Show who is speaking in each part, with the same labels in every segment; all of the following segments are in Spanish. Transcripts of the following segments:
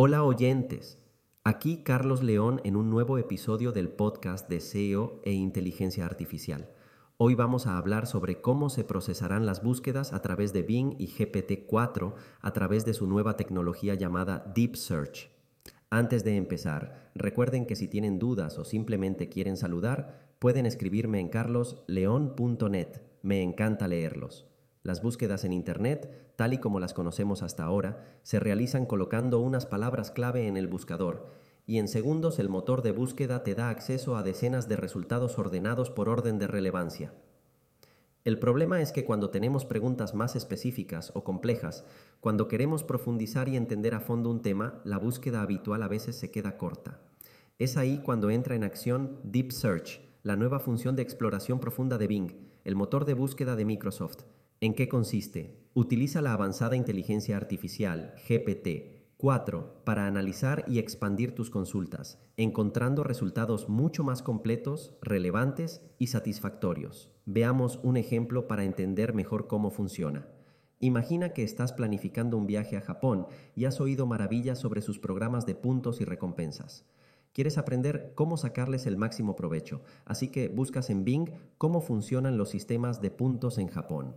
Speaker 1: Hola oyentes, aquí Carlos León en un nuevo episodio del podcast de SEO e Inteligencia Artificial. Hoy vamos a hablar sobre cómo se procesarán las búsquedas a través de Bing y GPT-4 a través de su nueva tecnología llamada Deep Search. Antes de empezar, recuerden que si tienen dudas o simplemente quieren saludar, pueden escribirme en carlosleon.net. Me encanta leerlos. Las búsquedas en Internet, tal y como las conocemos hasta ahora, se realizan colocando unas palabras clave en el buscador, y en segundos el motor de búsqueda te da acceso a decenas de resultados ordenados por orden de relevancia. El problema es que cuando tenemos preguntas más específicas o complejas, cuando queremos profundizar y entender a fondo un tema, la búsqueda habitual a veces se queda corta. Es ahí cuando entra en acción Deep Search, la nueva función de exploración profunda de Bing, el motor de búsqueda de Microsoft, ¿En qué consiste? Utiliza la avanzada inteligencia artificial, GPT, 4, para analizar y expandir tus consultas, encontrando resultados mucho más completos, relevantes y satisfactorios. Veamos un ejemplo para entender mejor cómo funciona. Imagina que estás planificando un viaje a Japón y has oído maravillas sobre sus programas de puntos y recompensas. Quieres aprender cómo sacarles el máximo provecho, así que buscas en Bing cómo funcionan los sistemas de puntos en Japón.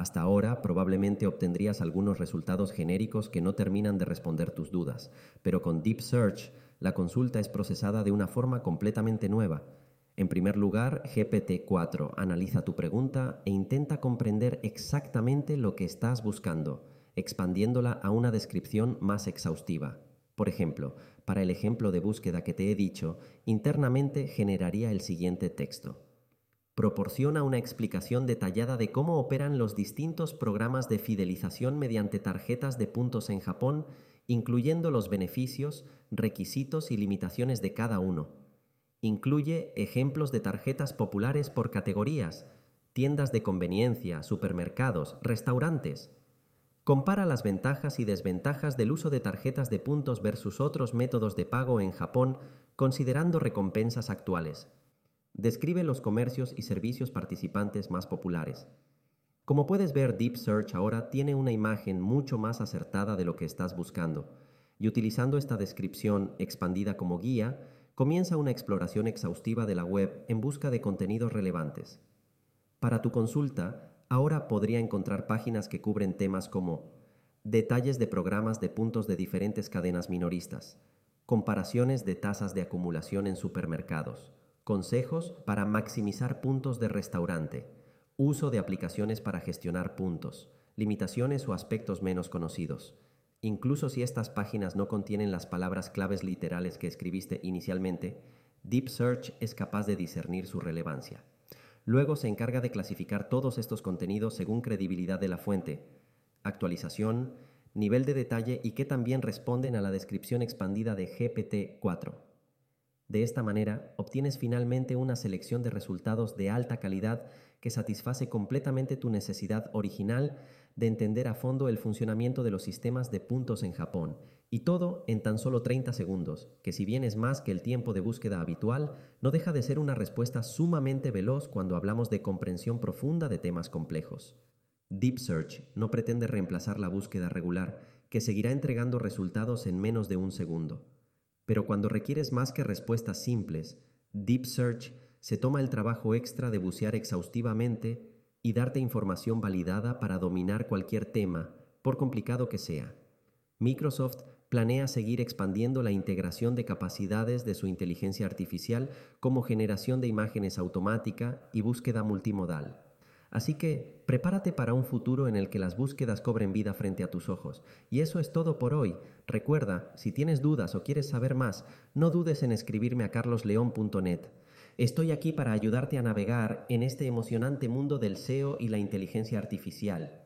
Speaker 1: Hasta ahora probablemente obtendrías algunos resultados genéricos que no terminan de responder tus dudas, pero con Deep Search la consulta es procesada de una forma completamente nueva. En primer lugar, GPT-4 analiza tu pregunta e intenta comprender exactamente lo que estás buscando, expandiéndola a una descripción más exhaustiva. Por ejemplo, para el ejemplo de búsqueda que te he dicho, internamente generaría el siguiente texto proporciona una explicación detallada de cómo operan los distintos programas de fidelización mediante tarjetas de puntos en Japón, incluyendo los beneficios, requisitos y limitaciones de cada uno. Incluye ejemplos de tarjetas populares por categorías, tiendas de conveniencia, supermercados, restaurantes. Compara las ventajas y desventajas del uso de tarjetas de puntos versus otros métodos de pago en Japón, considerando recompensas actuales. Describe los comercios y servicios participantes más populares. Como puedes ver, Deep Search ahora tiene una imagen mucho más acertada de lo que estás buscando, y utilizando esta descripción expandida como guía, comienza una exploración exhaustiva de la web en busca de contenidos relevantes. Para tu consulta, ahora podría encontrar páginas que cubren temas como detalles de programas de puntos de diferentes cadenas minoristas, comparaciones de tasas de acumulación en supermercados, Consejos para maximizar puntos de restaurante. Uso de aplicaciones para gestionar puntos. Limitaciones o aspectos menos conocidos. Incluso si estas páginas no contienen las palabras claves literales que escribiste inicialmente, Deep Search es capaz de discernir su relevancia. Luego se encarga de clasificar todos estos contenidos según credibilidad de la fuente, actualización, nivel de detalle y que también responden a la descripción expandida de GPT-4. De esta manera, obtienes finalmente una selección de resultados de alta calidad que satisface completamente tu necesidad original de entender a fondo el funcionamiento de los sistemas de puntos en Japón, y todo en tan solo 30 segundos, que si bien es más que el tiempo de búsqueda habitual, no deja de ser una respuesta sumamente veloz cuando hablamos de comprensión profunda de temas complejos. Deep Search no pretende reemplazar la búsqueda regular, que seguirá entregando resultados en menos de un segundo. Pero cuando requieres más que respuestas simples, Deep Search se toma el trabajo extra de bucear exhaustivamente y darte información validada para dominar cualquier tema, por complicado que sea. Microsoft planea seguir expandiendo la integración de capacidades de su inteligencia artificial como generación de imágenes automática y búsqueda multimodal. Así que prepárate para un futuro en el que las búsquedas cobren vida frente a tus ojos. Y eso es todo por hoy. Recuerda, si tienes dudas o quieres saber más, no dudes en escribirme a carlosleón.net. Estoy aquí para ayudarte a navegar en este emocionante mundo del SEO y la inteligencia artificial.